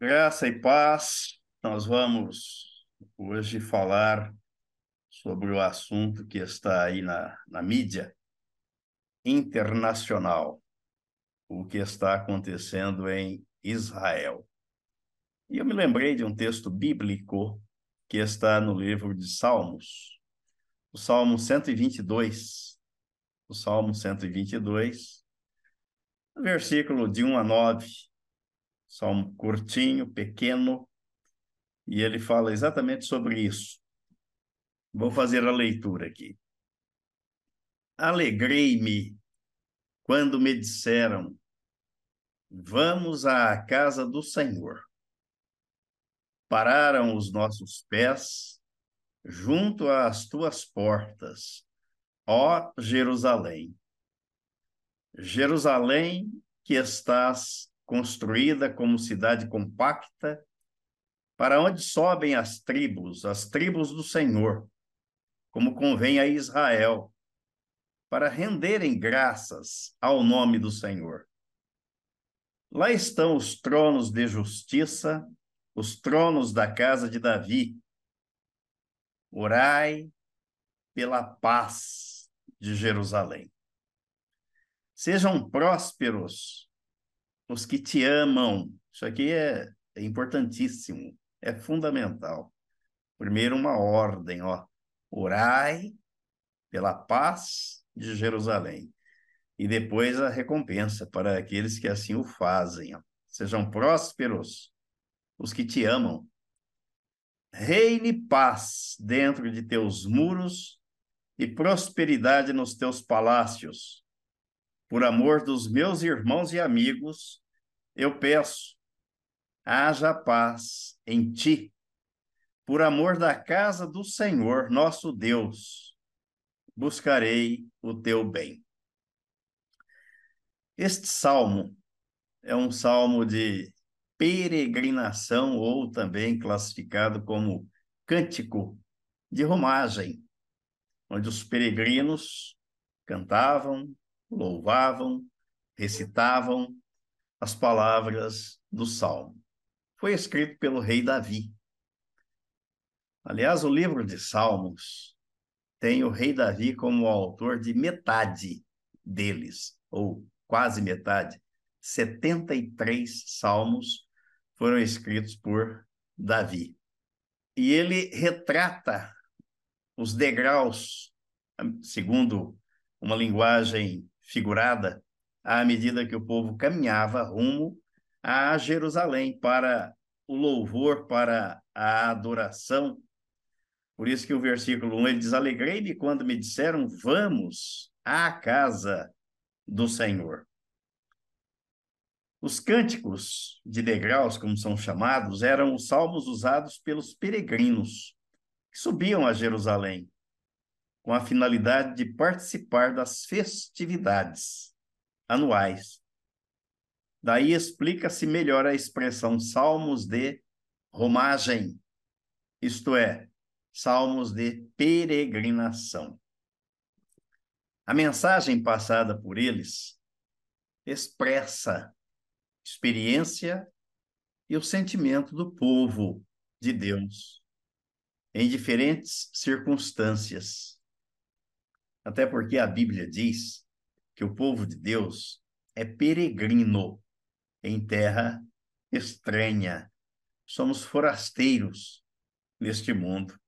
Graça e paz, nós vamos hoje falar sobre o assunto que está aí na, na mídia internacional, o que está acontecendo em Israel. E eu me lembrei de um texto bíblico que está no livro de Salmos, o Salmo 122. O Salmo 122, versículo de 1 a 9 salmo curtinho, pequeno, e ele fala exatamente sobre isso. Vou fazer a leitura aqui. Alegrei-me quando me disseram: Vamos à casa do Senhor. Pararam os nossos pés junto às tuas portas, ó Jerusalém. Jerusalém que estás construída como cidade compacta, para onde sobem as tribos, as tribos do Senhor, como convém a Israel, para renderem graças ao nome do Senhor. Lá estão os tronos de justiça, os tronos da casa de Davi. Orai pela paz de Jerusalém. Sejam prósperos os que te amam. Isso aqui é, é importantíssimo, é fundamental. Primeiro, uma ordem, ó. Orai pela paz de Jerusalém. E depois a recompensa para aqueles que assim o fazem. Ó. Sejam prósperos os que te amam. Reine paz dentro de teus muros e prosperidade nos teus palácios por amor dos meus irmãos e amigos, eu peço, haja paz em ti, por amor da casa do Senhor, nosso Deus, buscarei o teu bem. Este salmo é um salmo de peregrinação, ou também classificado como cântico de romagem, onde os peregrinos cantavam, louvavam, recitavam as palavras do salmo. Foi escrito pelo rei Davi. Aliás, o livro de Salmos tem o rei Davi como autor de metade deles, ou quase metade. 73 salmos foram escritos por Davi. E ele retrata os degraus, segundo uma linguagem figurada à medida que o povo caminhava rumo a Jerusalém para o louvor, para a adoração. Por isso que o versículo 1 ele diz: Alegrei-me quando me disseram, vamos à casa do Senhor. Os cânticos de degraus, como são chamados, eram os salmos usados pelos peregrinos que subiam a Jerusalém com a finalidade de participar das festividades anuais. Daí explica-se melhor a expressão salmos de romagem, isto é, salmos de peregrinação. A mensagem passada por eles expressa experiência e o sentimento do povo de Deus em diferentes circunstâncias até porque a Bíblia diz que o povo de Deus é peregrino em terra estranha. Somos forasteiros neste mundo.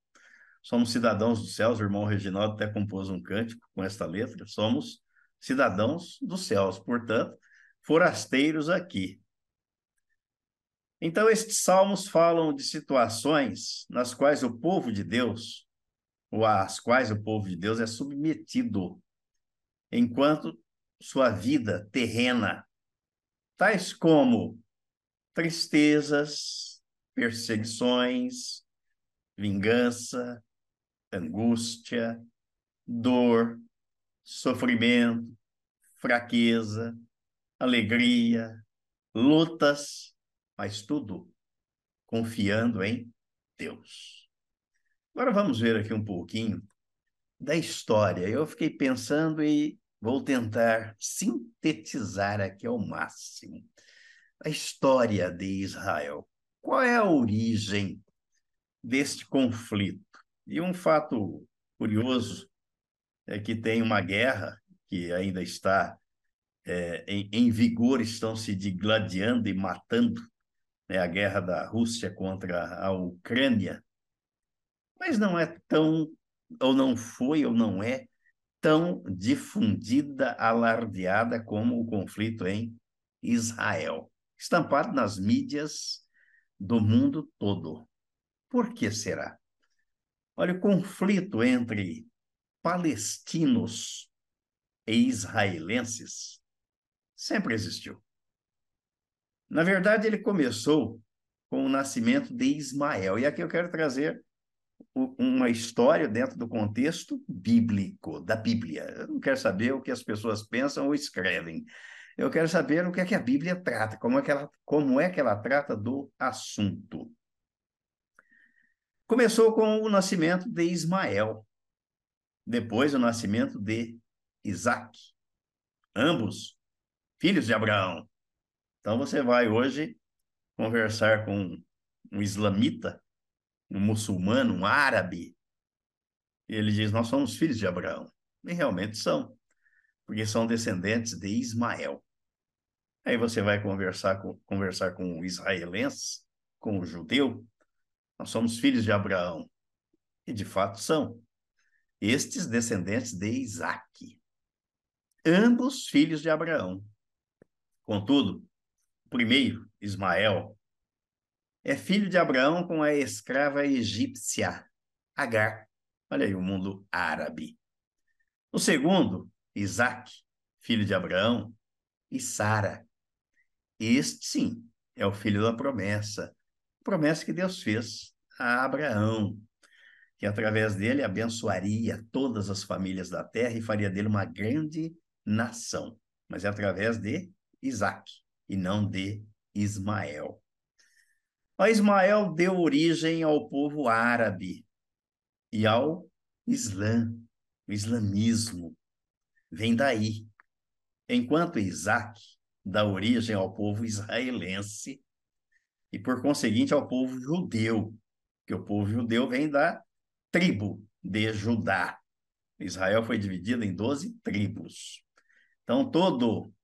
Somos cidadãos dos céus. O irmão Reginaldo até compôs um cântico com esta letra. Somos cidadãos dos céus, portanto, forasteiros aqui. Então, estes salmos falam de situações nas quais o povo de Deus às quais o povo de Deus é submetido, enquanto sua vida terrena, tais como tristezas, perseguições, vingança, angústia, dor, sofrimento, fraqueza, alegria, lutas, mas tudo confiando em Deus. Agora vamos ver aqui um pouquinho da história. Eu fiquei pensando e vou tentar sintetizar aqui ao máximo a história de Israel. qual é a origem deste conflito? E um fato curioso é que tem uma guerra que ainda está é, em, em, vigor, estão se digladiando e matando, né, a guerra da Rússia contra a Ucrânia, mas não é tão, ou não foi, ou não é tão difundida, alardeada como o conflito em Israel, estampado nas mídias do mundo todo. Por que será? Olha, o conflito entre palestinos e israelenses sempre existiu. Na verdade, ele começou com o nascimento de Ismael. E aqui eu quero trazer uma história dentro do contexto bíblico, da Bíblia. Eu não quero saber o que as pessoas pensam ou escrevem. Eu quero saber o que é que a Bíblia trata, como é que ela, como é que ela trata do assunto. Começou com o nascimento de Ismael, depois o nascimento de Isaac, ambos filhos de Abraão. Então você vai hoje conversar com um islamita, um muçulmano, um árabe, e ele diz: Nós somos filhos de Abraão. E realmente são, porque são descendentes de Ismael. Aí você vai conversar com, conversar com o israelense, com o judeu, nós somos filhos de Abraão. E de fato são. Estes descendentes de Isaac. Ambos filhos de Abraão. Contudo, primeiro, Ismael, é filho de Abraão com a escrava egípcia, Agar. Olha aí o mundo árabe. O segundo, Isaac, filho de Abraão, e Sara. Este, sim, é o filho da promessa, promessa que Deus fez a Abraão, que através dele abençoaria todas as famílias da terra e faria dele uma grande nação. Mas é através de Isaac e não de Ismael. O Ismael deu origem ao povo árabe e ao Islã, o islamismo. Vem daí. Enquanto Isaac dá origem ao povo israelense e, por conseguinte, ao povo judeu, que o povo judeu vem da tribo de Judá. Israel foi dividido em 12 tribos. Então, todo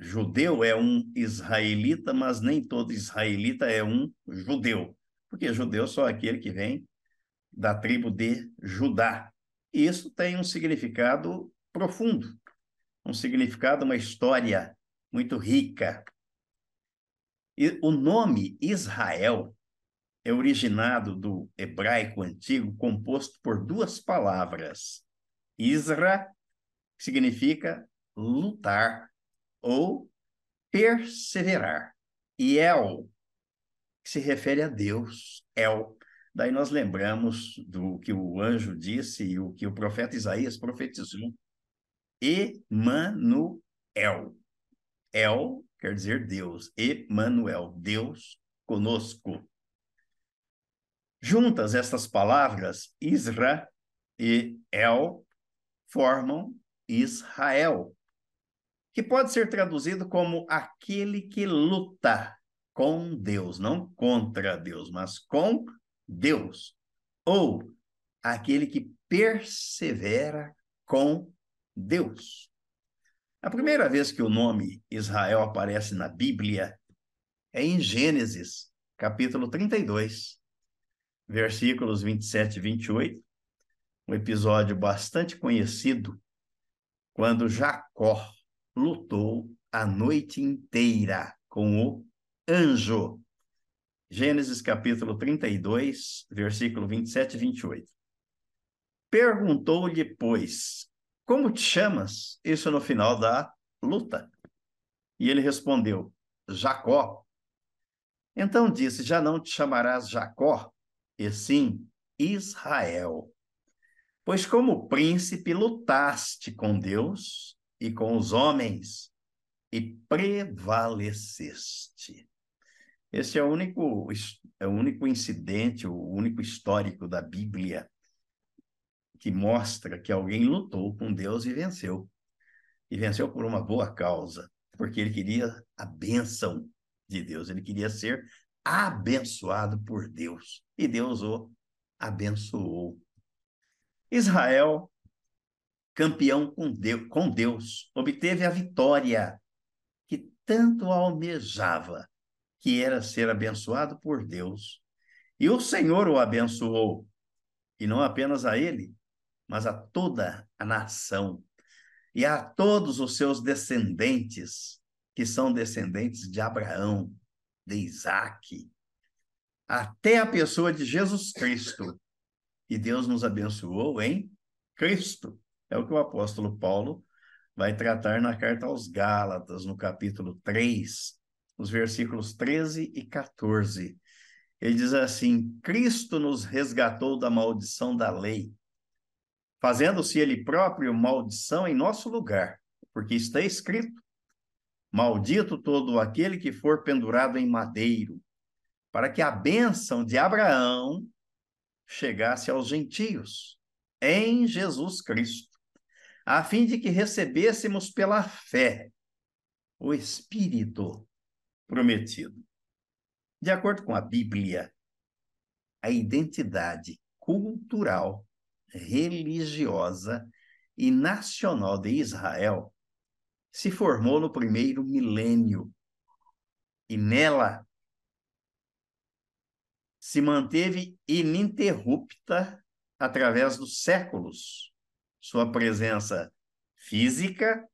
judeu é um israelita, mas nem todo israelita é um judeu, porque judeu é só aquele que vem da tribo de Judá. E isso tem um significado profundo, um significado, uma história muito rica. E o nome Israel é originado do hebraico antigo, composto por duas palavras. Isra significa lutar ou perseverar. E El, que se refere a Deus, El. Daí nós lembramos do que o anjo disse e o que o profeta Isaías profetizou. Emanuel. El quer dizer Deus. Emanuel, Deus conosco. Juntas estas palavras, Isra e El, formam Israel, que pode ser traduzido como aquele que luta com Deus, não contra Deus, mas com Deus, ou aquele que persevera com Deus. A primeira vez que o nome Israel aparece na Bíblia é em Gênesis, capítulo 32, versículos 27 e 28, um episódio bastante conhecido, quando Jacó lutou a noite inteira com o anjo. Gênesis capítulo 32, versículo 27 e 28. Perguntou-lhe, pois, como te chamas? Isso no final da luta. E ele respondeu, Jacó. Então disse, já não te chamarás Jacó, e sim Israel. Pois como príncipe lutaste com Deus e com os homens e prevaleceste. Esse é o único, é o único incidente, o único histórico da Bíblia que mostra que alguém lutou com Deus e venceu. E venceu por uma boa causa, porque ele queria a bênção de Deus, ele queria ser abençoado por Deus. E Deus o abençoou. Israel, campeão com Deus, com Deus, obteve a vitória que tanto almejava, que era ser abençoado por Deus. E o Senhor o abençoou, e não apenas a ele, mas a toda a nação e a todos os seus descendentes, que são descendentes de Abraão, de Isaac, até a pessoa de Jesus Cristo. E Deus nos abençoou em Cristo. É o que o apóstolo Paulo vai tratar na carta aos Gálatas, no capítulo 3, os versículos 13 e 14. Ele diz assim: Cristo nos resgatou da maldição da lei fazendo-se ele próprio maldição em nosso lugar, porque está escrito: Maldito todo aquele que for pendurado em madeiro, para que a bênção de Abraão chegasse aos gentios, em Jesus Cristo, a fim de que recebêssemos pela fé o Espírito prometido. De acordo com a Bíblia, a identidade cultural religiosa e nacional de Israel se formou no primeiro milênio e nela se manteve ininterrupta através dos séculos. Sua presença física,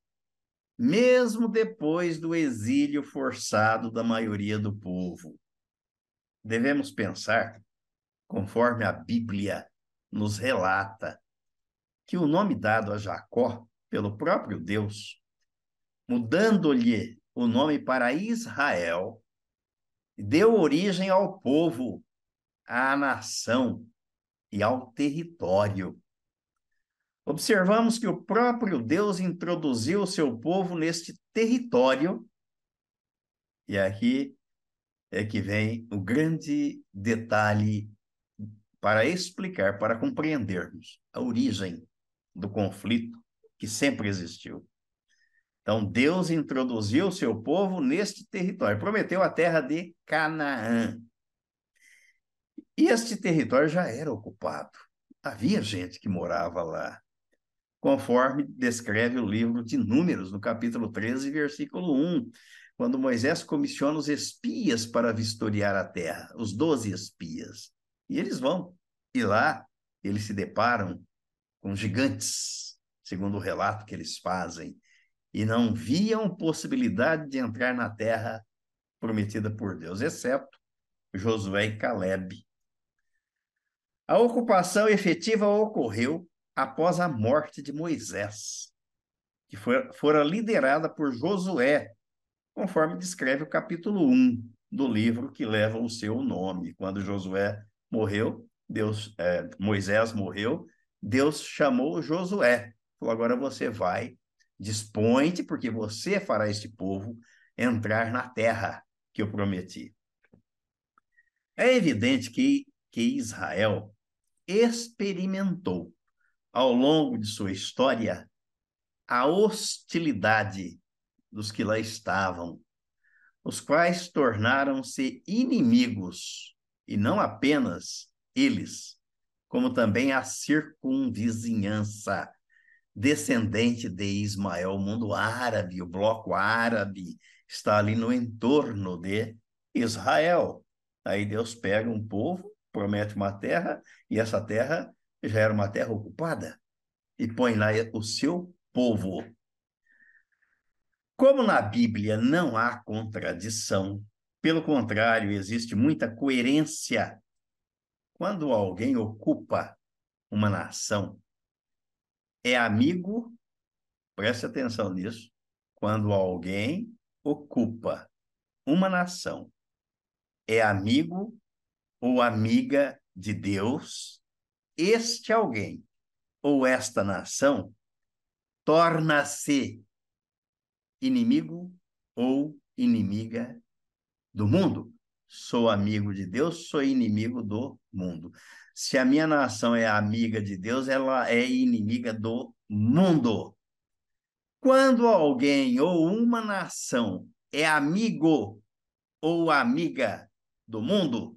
mesmo depois do exílio forçado da maioria do povo. Devemos pensar, conforme a Bíblia nos relata que o nome dado a Jacó pelo próprio Deus, mudando-lhe o nome para Israel, deu origem ao povo, à nação e ao território. Observamos que o próprio Deus introduziu o seu povo neste território, e aqui é que vem o grande detalhe para explicar, para compreendermos a origem do conflito que sempre existiu. Então, Deus introduziu o seu povo neste território, prometeu a terra de Canaã. E este território já era ocupado. Havia gente que morava lá, conforme descreve o livro de Números, no capítulo 13, versículo 1, quando Moisés comissiona os espias para vistoriar a terra, os doze espias. E eles vão. E lá eles se deparam com gigantes, segundo o relato que eles fazem, e não viam possibilidade de entrar na terra prometida por Deus, exceto Josué e Caleb. A ocupação efetiva ocorreu após a morte de Moisés, que foi, fora liderada por Josué, conforme descreve o capítulo 1 do livro que leva o seu nome. Quando Josué morreu, Deus, é, Moisés morreu, Deus chamou Josué. Falou: agora você vai, dispõe-te, porque você fará este povo entrar na terra que eu prometi. É evidente que, que Israel experimentou, ao longo de sua história, a hostilidade dos que lá estavam, os quais tornaram-se inimigos, e não apenas eles, como também a circunvizinhança descendente de Ismael, o mundo árabe, o bloco árabe, está ali no entorno de Israel. Aí Deus pega um povo, promete uma terra, e essa terra já era uma terra ocupada, e põe lá o seu povo. Como na Bíblia não há contradição, pelo contrário, existe muita coerência quando alguém ocupa uma nação, é amigo, preste atenção nisso, quando alguém ocupa uma nação, é amigo ou amiga de Deus, este alguém ou esta nação torna-se inimigo ou inimiga do mundo sou amigo de Deus, sou inimigo do mundo. Se a minha nação é amiga de Deus, ela é inimiga do mundo. Quando alguém ou uma nação é amigo ou amiga do mundo,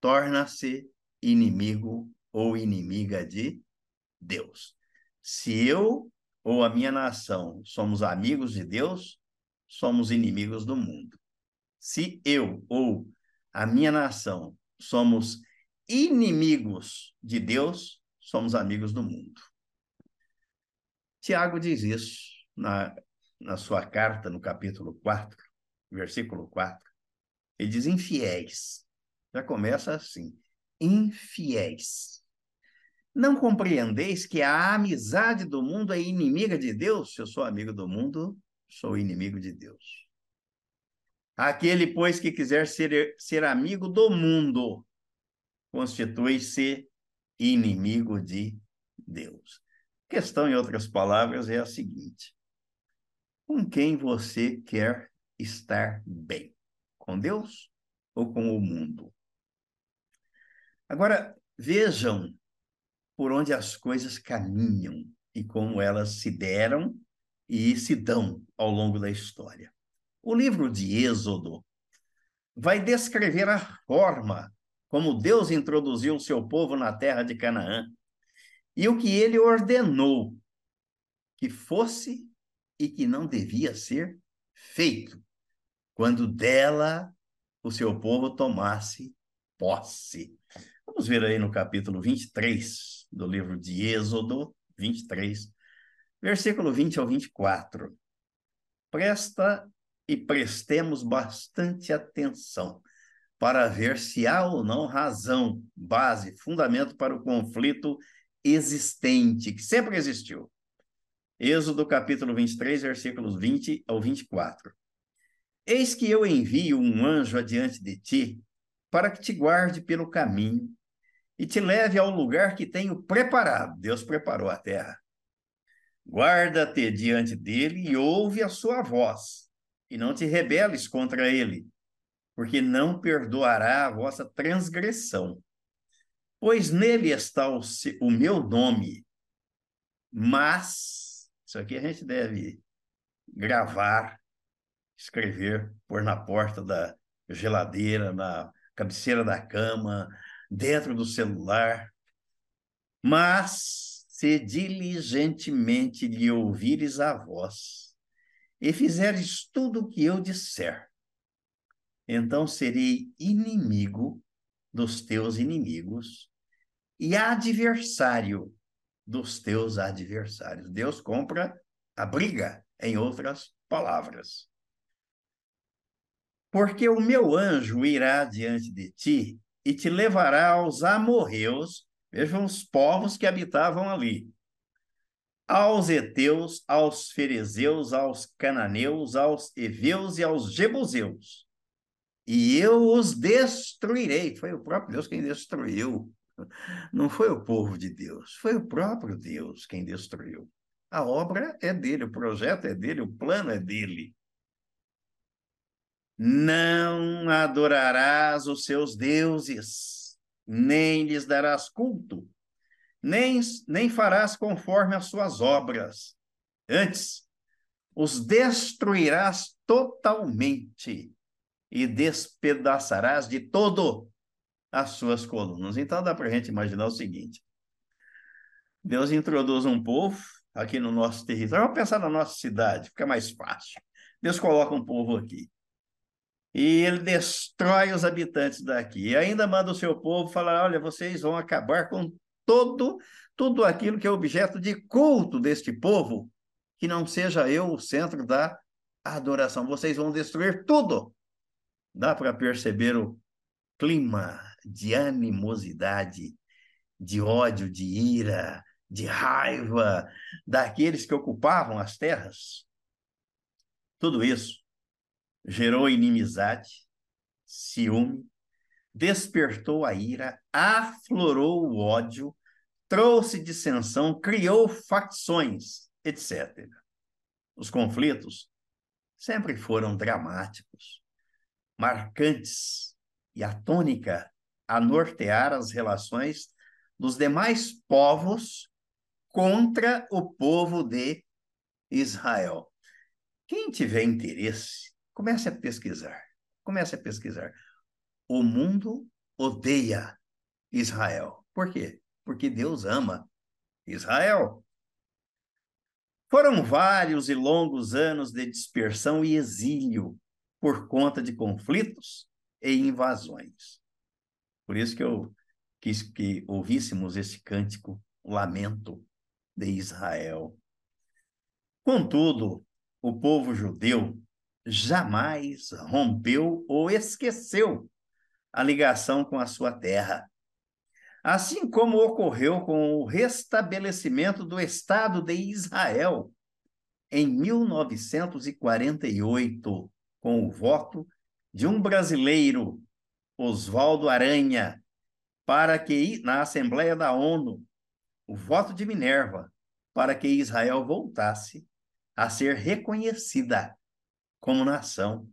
torna-se inimigo ou inimiga de Deus. Se eu ou a minha nação somos amigos de Deus, somos inimigos do mundo. Se eu ou a minha nação somos inimigos de Deus, somos amigos do mundo. Tiago diz isso na, na sua carta, no capítulo 4, versículo 4. Ele diz: infiéis. Já começa assim: infiéis. Não compreendeis que a amizade do mundo é inimiga de Deus? Se eu sou amigo do mundo, sou inimigo de Deus. Aquele, pois, que quiser ser, ser amigo do mundo, constitui-se inimigo de Deus. A questão, em outras palavras, é a seguinte: com quem você quer estar bem? Com Deus ou com o mundo? Agora, vejam por onde as coisas caminham e como elas se deram e se dão ao longo da história. O livro de Êxodo vai descrever a forma como Deus introduziu o seu povo na terra de Canaã e o que ele ordenou que fosse e que não devia ser feito quando dela o seu povo tomasse posse. Vamos ver aí no capítulo 23 do livro de Êxodo 23, versículo 20 ao 24. Presta e prestemos bastante atenção para ver se há ou não razão, base, fundamento para o conflito existente, que sempre existiu. Êxodo capítulo 23, versículos 20 ao 24. Eis que eu envio um anjo adiante de ti, para que te guarde pelo caminho e te leve ao lugar que tenho preparado. Deus preparou a terra. Guarda-te diante dele e ouve a sua voz, e não te rebeles contra ele, porque não perdoará a vossa transgressão. Pois nele está o, o meu nome. Mas, isso aqui a gente deve gravar, escrever, pôr na porta da geladeira, na cabeceira da cama, dentro do celular. Mas, se diligentemente lhe ouvires a voz, e fizeres tudo o que eu disser, então serei inimigo dos teus inimigos e adversário dos teus adversários. Deus compra a briga, em outras palavras. Porque o meu anjo irá diante de ti e te levará aos amorreus, vejam os povos que habitavam ali, aos heteus, aos ferezeus, aos cananeus, aos heveus e aos jebuseus e eu os destruirei. Foi o próprio Deus quem destruiu. Não foi o povo de Deus, foi o próprio Deus quem destruiu. A obra é dele, o projeto é dele, o plano é dele. Não adorarás os seus deuses, nem lhes darás culto, nem, nem farás conforme as suas obras. Antes, os destruirás totalmente e despedaçarás de todo as suas colunas. Então dá para a gente imaginar o seguinte: Deus introduz um povo aqui no nosso território. Vamos pensar na nossa cidade, fica mais fácil. Deus coloca um povo aqui. E ele destrói os habitantes daqui. E ainda manda o seu povo falar: olha, vocês vão acabar com todo, tudo aquilo que é objeto de culto deste povo, que não seja eu o centro da adoração. Vocês vão destruir tudo. Dá para perceber o clima de animosidade, de ódio, de ira, de raiva daqueles que ocupavam as terras? Tudo isso gerou inimizade, ciúme, despertou a ira, aflorou o ódio, trouxe dissensão, criou facções, etc. Os conflitos sempre foram dramáticos marcantes e a tônica a nortear as relações dos demais povos contra o povo de Israel. Quem tiver interesse, comece a pesquisar. Comece a pesquisar. o mundo odeia Israel. Por quê? Porque Deus ama Israel. Foram vários e longos anos de dispersão e exílio por conta de conflitos e invasões. Por isso que eu quis que ouvíssemos esse cântico, lamento de Israel. Contudo, o povo judeu jamais rompeu ou esqueceu a ligação com a sua terra. Assim como ocorreu com o restabelecimento do Estado de Israel em 1948, com o voto de um brasileiro, Oswaldo Aranha, para que na Assembleia da ONU, o voto de Minerva, para que Israel voltasse a ser reconhecida como nação,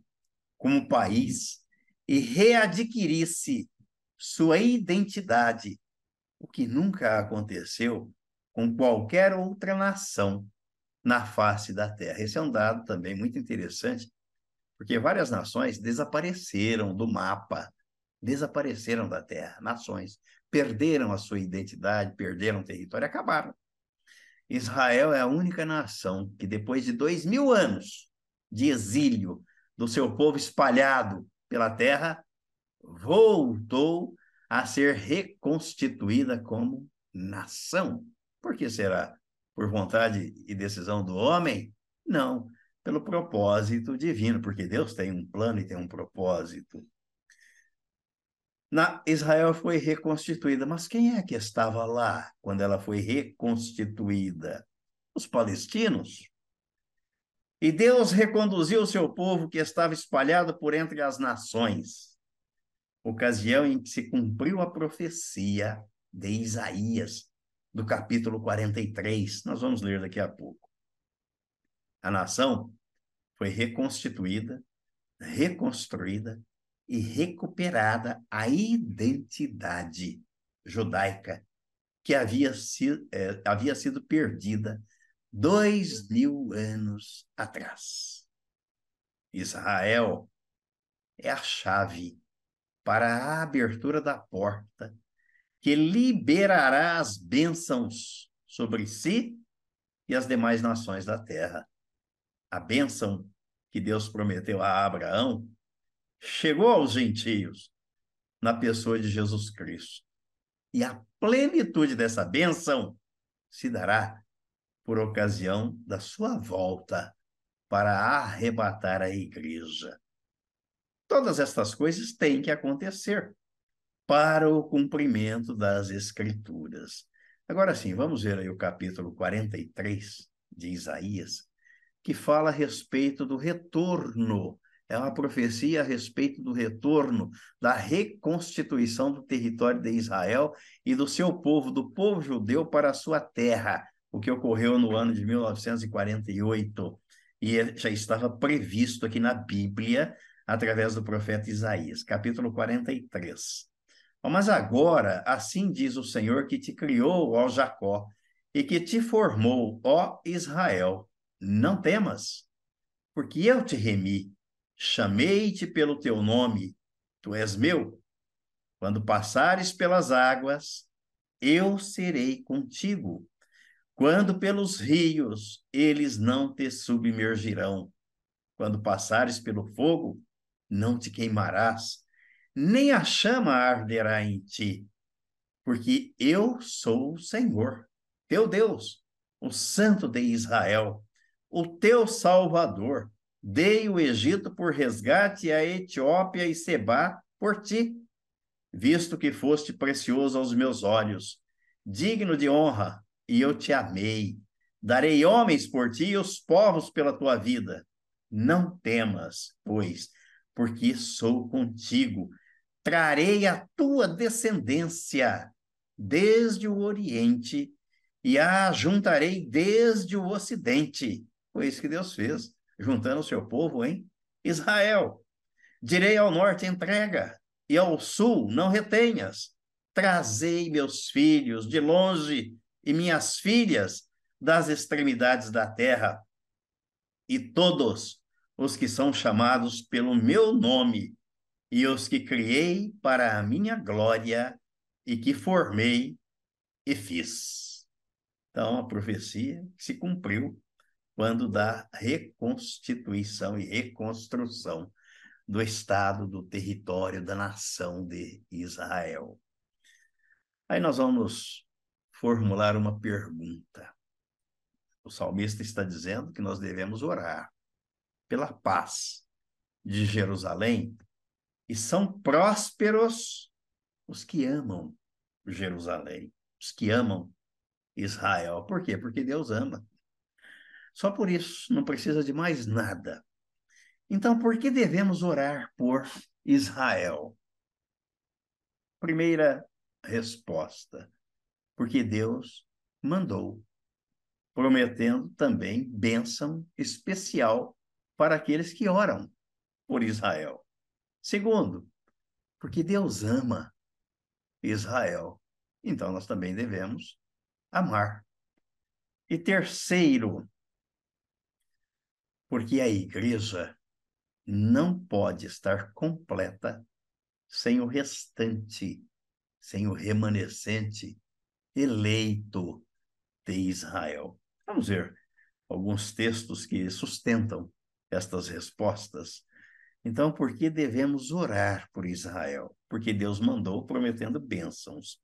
como país e readquirisse sua identidade, o que nunca aconteceu com qualquer outra nação na face da Terra. Esse é um dado também muito interessante, porque várias nações desapareceram do mapa, desapareceram da Terra, nações perderam a sua identidade, perderam território, acabaram. Israel é a única nação que, depois de dois mil anos de exílio do seu povo espalhado pela terra, voltou a ser reconstituída como nação. Por que será? Por vontade e decisão do homem? Não, pelo propósito divino, porque Deus tem um plano e tem um propósito. Na Israel foi reconstituída, mas quem é que estava lá quando ela foi reconstituída? Os palestinos. E Deus reconduziu o seu povo que estava espalhado por entre as nações, ocasião em que se cumpriu a profecia de Isaías, do capítulo 43. Nós vamos ler daqui a pouco. A nação foi reconstituída, reconstruída e recuperada a identidade judaica que havia sido, é, havia sido perdida dois mil anos atrás. Israel é a chave para a abertura da porta que liberará as bênçãos sobre si e as demais nações da terra. A bênção que Deus prometeu a Abraão chegou aos gentios na pessoa de Jesus Cristo. E a plenitude dessa bênção se dará por ocasião da sua volta para arrebatar a igreja. Todas estas coisas têm que acontecer para o cumprimento das Escrituras. Agora sim, vamos ver aí o capítulo 43 de Isaías, que fala a respeito do retorno é uma profecia a respeito do retorno, da reconstituição do território de Israel e do seu povo, do povo judeu para a sua terra, o que ocorreu no ano de 1948 e já estava previsto aqui na Bíblia através do profeta Isaías, capítulo 43. Mas agora, assim diz o Senhor que te criou, ó Jacó, e que te formou, ó Israel, não temas, porque eu te remi Chamei-te pelo teu nome, tu és meu. Quando passares pelas águas, eu serei contigo. Quando pelos rios, eles não te submergirão. Quando passares pelo fogo, não te queimarás, nem a chama arderá em ti, porque eu sou o Senhor, teu Deus, o Santo de Israel, o teu Salvador Dei o Egito por resgate, a Etiópia e Seba por ti, visto que foste precioso aos meus olhos, digno de honra, e eu te amei. Darei homens por ti e os povos pela tua vida. Não temas, pois, porque sou contigo. Trarei a tua descendência desde o Oriente e a juntarei desde o Ocidente. Foi isso que Deus fez juntando o seu povo em Israel. Direi ao norte: entrega, e ao sul: não retenhas. Trazei meus filhos de longe e minhas filhas das extremidades da terra, e todos os que são chamados pelo meu nome e os que criei para a minha glória e que formei e fiz. Então, a profecia se cumpriu quando da reconstituição e reconstrução do Estado, do território, da nação de Israel. Aí nós vamos formular uma pergunta. O salmista está dizendo que nós devemos orar pela paz de Jerusalém e são prósperos os que amam Jerusalém, os que amam Israel. Por quê? Porque Deus ama. Só por isso, não precisa de mais nada. Então, por que devemos orar por Israel? Primeira resposta: porque Deus mandou, prometendo também bênção especial para aqueles que oram por Israel. Segundo, porque Deus ama Israel. Então, nós também devemos amar. E terceiro, porque a igreja não pode estar completa sem o restante, sem o remanescente eleito de Israel. Vamos ver alguns textos que sustentam estas respostas. Então, por que devemos orar por Israel? Porque Deus mandou prometendo bênçãos.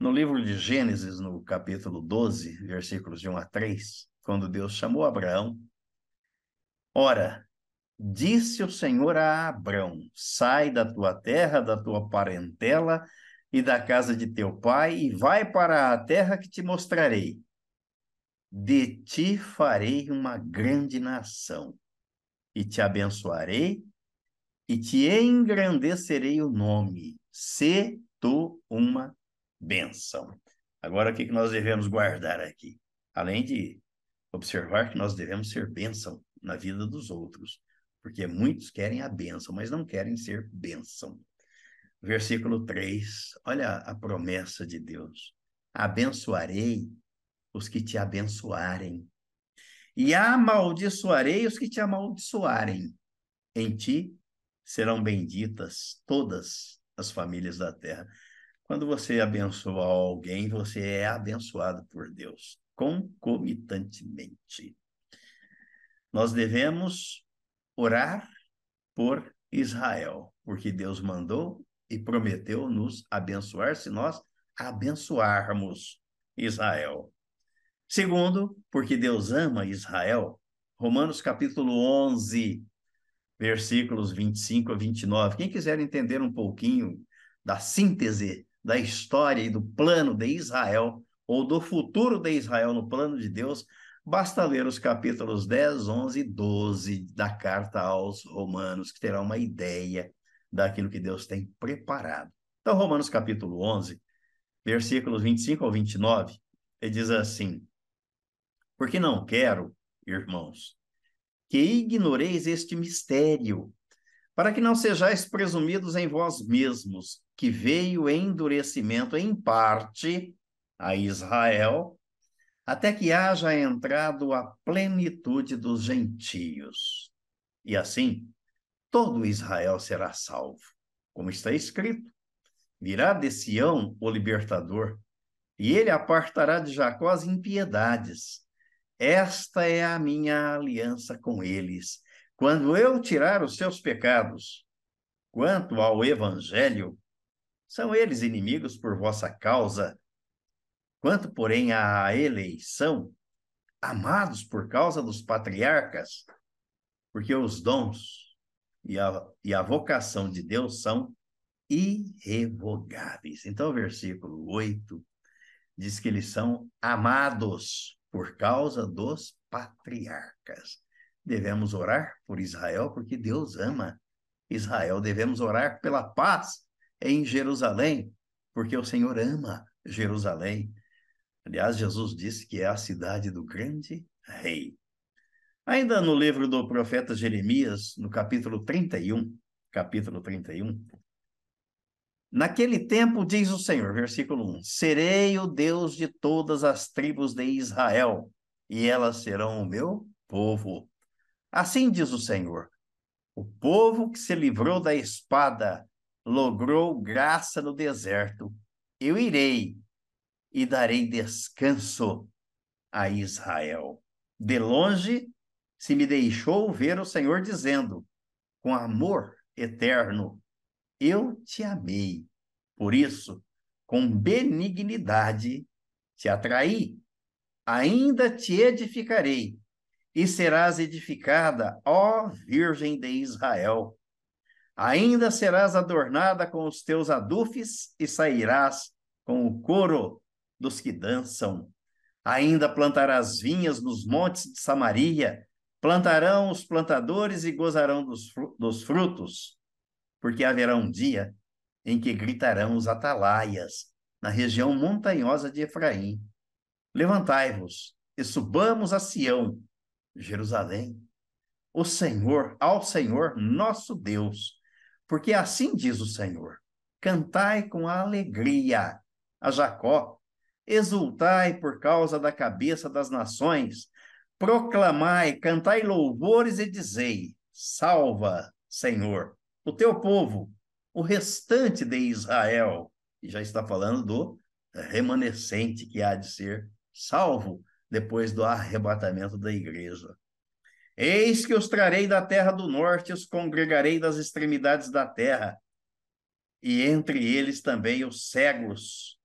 No livro de Gênesis, no capítulo 12, versículos de 1 a 3, quando Deus chamou Abraão Ora, disse o Senhor a Abrão: Sai da tua terra, da tua parentela e da casa de teu pai, e vai para a terra que te mostrarei. De ti farei uma grande nação, e te abençoarei, e te engrandecerei o nome. Se tu uma bênção. Agora, o que nós devemos guardar aqui? Além de observar que nós devemos ser bênção na vida dos outros, porque muitos querem a bênção, mas não querem ser bênção. Versículo 3, olha a promessa de Deus: abençoarei os que te abençoarem, e amaldiçoarei os que te amaldiçoarem. Em ti serão benditas todas as famílias da terra. Quando você abençoa alguém, você é abençoado por Deus, concomitantemente. Nós devemos orar por Israel, porque Deus mandou e prometeu nos abençoar se nós abençoarmos Israel. Segundo, porque Deus ama Israel. Romanos capítulo 11, versículos 25 a 29. Quem quiser entender um pouquinho da síntese da história e do plano de Israel, ou do futuro de Israel no plano de Deus, Basta ler os capítulos 10, 11 e 12 da carta aos Romanos, que terá uma ideia daquilo que Deus tem preparado. Então, Romanos capítulo 11, versículos 25 ao 29, ele diz assim: Porque não quero, irmãos, que ignoreis este mistério, para que não sejais presumidos em vós mesmos, que veio endurecimento em parte a Israel até que haja entrado a plenitude dos gentios. E assim, todo Israel será salvo. Como está escrito: virá de Sião o libertador, e ele apartará de Jacó as impiedades. Esta é a minha aliança com eles, quando eu tirar os seus pecados. Quanto ao evangelho, são eles inimigos por vossa causa, Quanto, porém, à eleição, amados por causa dos patriarcas, porque os dons e a, e a vocação de Deus são irrevogáveis. Então, o versículo 8 diz que eles são amados por causa dos patriarcas. Devemos orar por Israel, porque Deus ama Israel. Devemos orar pela paz em Jerusalém, porque o Senhor ama Jerusalém. Aliás, Jesus disse que é a cidade do grande rei. Ainda no livro do profeta Jeremias, no capítulo 31, capítulo 31, Naquele tempo, diz o Senhor, versículo 1: Serei o Deus de todas as tribos de Israel, e elas serão o meu povo. Assim diz o Senhor: O povo que se livrou da espada logrou graça no deserto. Eu irei e darei descanso a Israel. De longe se me deixou ver o Senhor dizendo: com amor eterno, eu te amei. Por isso, com benignidade te atraí. Ainda te edificarei, e serás edificada, ó Virgem de Israel. Ainda serás adornada com os teus adufes e sairás com o coro dos que dançam. Ainda plantarás vinhas nos montes de Samaria, plantarão os plantadores e gozarão dos, frutos, porque haverá um dia em que gritarão os atalaias na região montanhosa de Efraim. Levantai-vos e subamos a Sião, Jerusalém, o Senhor, ao Senhor nosso Deus, porque assim diz o Senhor: cantai com alegria a Jacó, exultai por causa da cabeça das nações, proclamai, cantai louvores e dizei: salva, Senhor, o teu povo, o restante de Israel. E já está falando do remanescente que há de ser salvo depois do arrebatamento da igreja. Eis que os trarei da terra do norte, os congregarei das extremidades da terra, e entre eles também os cegos,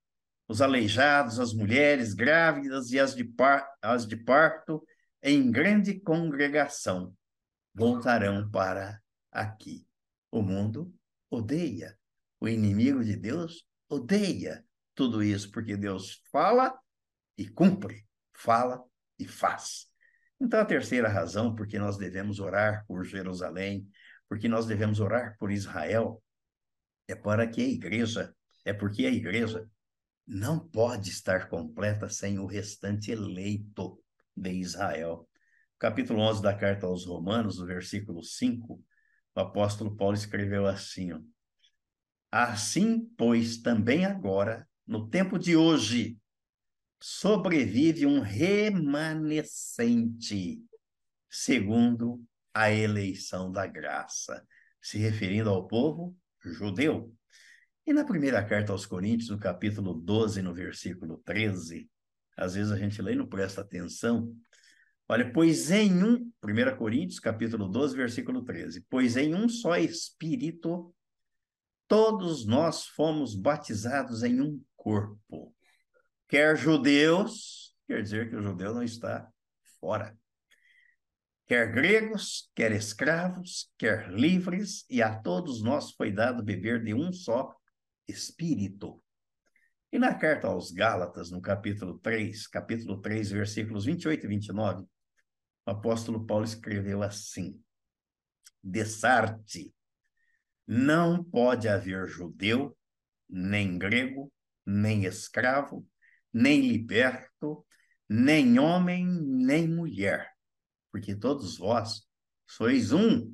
os aleijados, as mulheres grávidas e as de, par, as de parto, em grande congregação, voltarão para aqui. O mundo odeia, o inimigo de Deus odeia tudo isso, porque Deus fala e cumpre, fala e faz. Então, a terceira razão porque nós devemos orar por Jerusalém, porque nós devemos orar por Israel, é para que a igreja, é porque a igreja não pode estar completa sem o restante eleito de Israel. Capítulo 11 da carta aos Romanos, no versículo 5, o apóstolo Paulo escreveu assim: ó, Assim, pois, também agora, no tempo de hoje, sobrevive um remanescente, segundo a eleição da graça, se referindo ao povo judeu. E na primeira carta aos Coríntios, no capítulo 12, no versículo 13, às vezes a gente lê e não presta atenção. Olha, pois em um, 1 Coríntios, capítulo 12, versículo 13, pois em um só Espírito todos nós fomos batizados em um corpo quer judeus, quer dizer que o judeu não está fora. Quer gregos, quer escravos, quer livres, e a todos nós foi dado beber de um só espírito. E na carta aos Gálatas, no capítulo 3, capítulo 3, versículos 28 e 29, o apóstolo Paulo escreveu assim: Dessarte, não pode haver judeu, nem grego, nem escravo, nem liberto, nem homem, nem mulher, porque todos vós sois um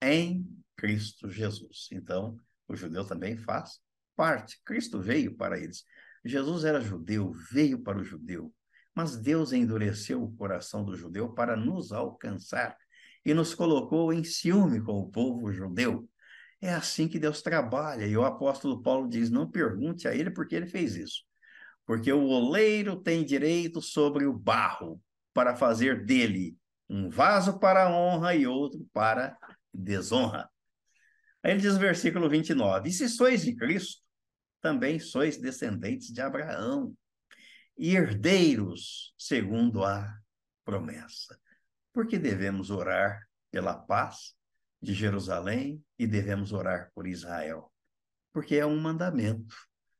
em Cristo Jesus. Então, o judeu também faz parte. Cristo veio para eles. Jesus era judeu, veio para o judeu, mas Deus endureceu o coração do judeu para nos alcançar e nos colocou em ciúme com o povo judeu. É assim que Deus trabalha. E o apóstolo Paulo diz: não pergunte a ele porque ele fez isso porque o oleiro tem direito sobre o barro para fazer dele um vaso para honra e outro para desonra. Aí ele diz versículo 29, e se sois de Cristo, também sois descendentes de Abraão e herdeiros segundo a promessa. Porque devemos orar pela paz de Jerusalém e devemos orar por Israel? Porque é um mandamento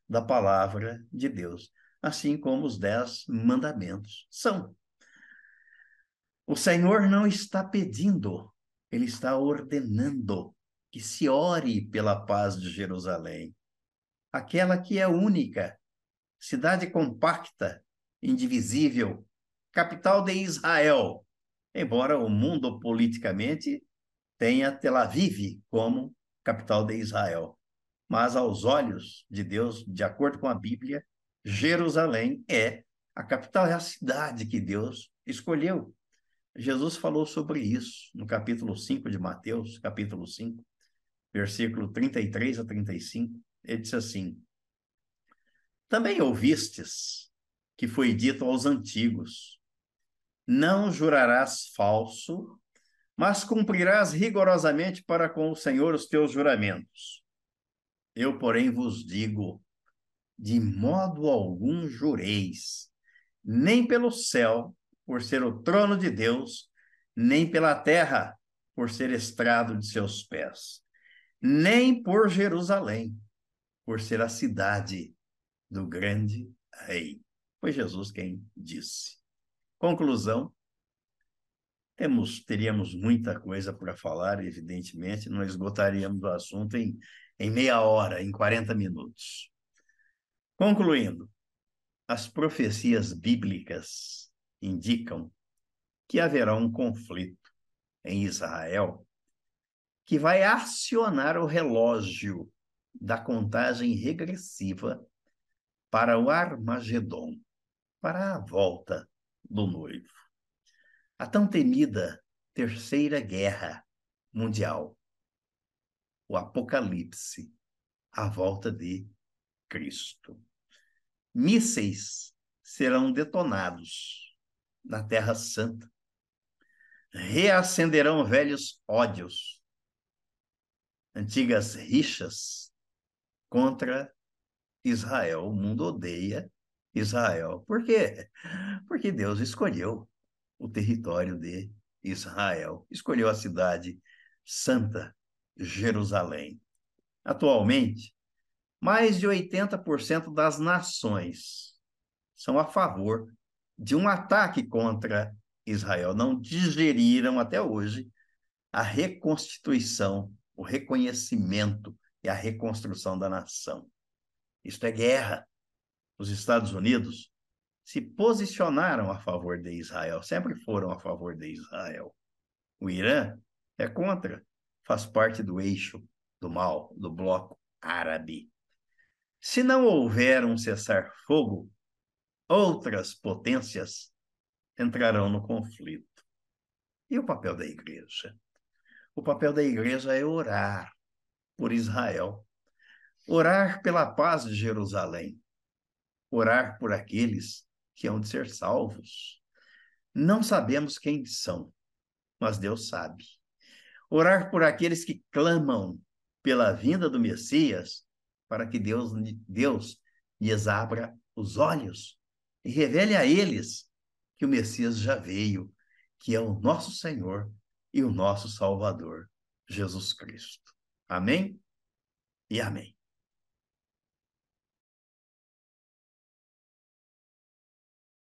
da palavra de Deus, assim como os dez mandamentos são. O Senhor não está pedindo, ele está ordenando que se ore pela paz de Jerusalém, aquela que é única, cidade compacta, indivisível, capital de Israel, embora o mundo politicamente tenha Tel Aviv como capital de Israel mas aos olhos de Deus, de acordo com a Bíblia, Jerusalém é a capital, é a cidade que Deus escolheu. Jesus falou sobre isso no capítulo 5 de Mateus, capítulo 5, versículo 33 a 35. Ele disse assim: Também ouvistes que foi dito aos antigos: Não jurarás falso, mas cumprirás rigorosamente para com o Senhor os teus juramentos. Eu, porém, vos digo: de modo algum jureis, nem pelo céu, por ser o trono de Deus, nem pela terra, por ser estrado de seus pés, nem por Jerusalém, por ser a cidade do grande rei. Foi Jesus quem disse. Conclusão: temos, teríamos muita coisa para falar, evidentemente, não esgotaríamos o assunto em, em meia hora, em 40 minutos. Concluindo, as profecias bíblicas indicam que haverá um conflito em Israel que vai acionar o relógio da contagem regressiva para o Armagedon, para a volta do noivo. A tão temida Terceira Guerra Mundial, o Apocalipse, a volta de Cristo. Mísseis serão detonados na Terra Santa. Reacenderão velhos ódios, antigas rixas contra Israel. O mundo odeia Israel. Por quê? Porque Deus escolheu o território de Israel, escolheu a cidade santa, Jerusalém. Atualmente, mais de 80% das nações são a favor de um ataque contra Israel. Não digeriram até hoje a reconstituição, o reconhecimento e a reconstrução da nação. Isto é guerra. Os Estados Unidos se posicionaram a favor de Israel, sempre foram a favor de Israel. O Irã é contra, faz parte do eixo do mal, do bloco árabe. Se não houver um cessar-fogo, outras potências entrarão no conflito. E o papel da igreja? O papel da igreja é orar por Israel, orar pela paz de Jerusalém, orar por aqueles que hão de ser salvos. Não sabemos quem são, mas Deus sabe. Orar por aqueles que clamam pela vinda do Messias para que Deus, Deus lhes abra os olhos e revele a eles que o Messias já veio, que é o nosso Senhor e o nosso Salvador, Jesus Cristo. Amém e amém.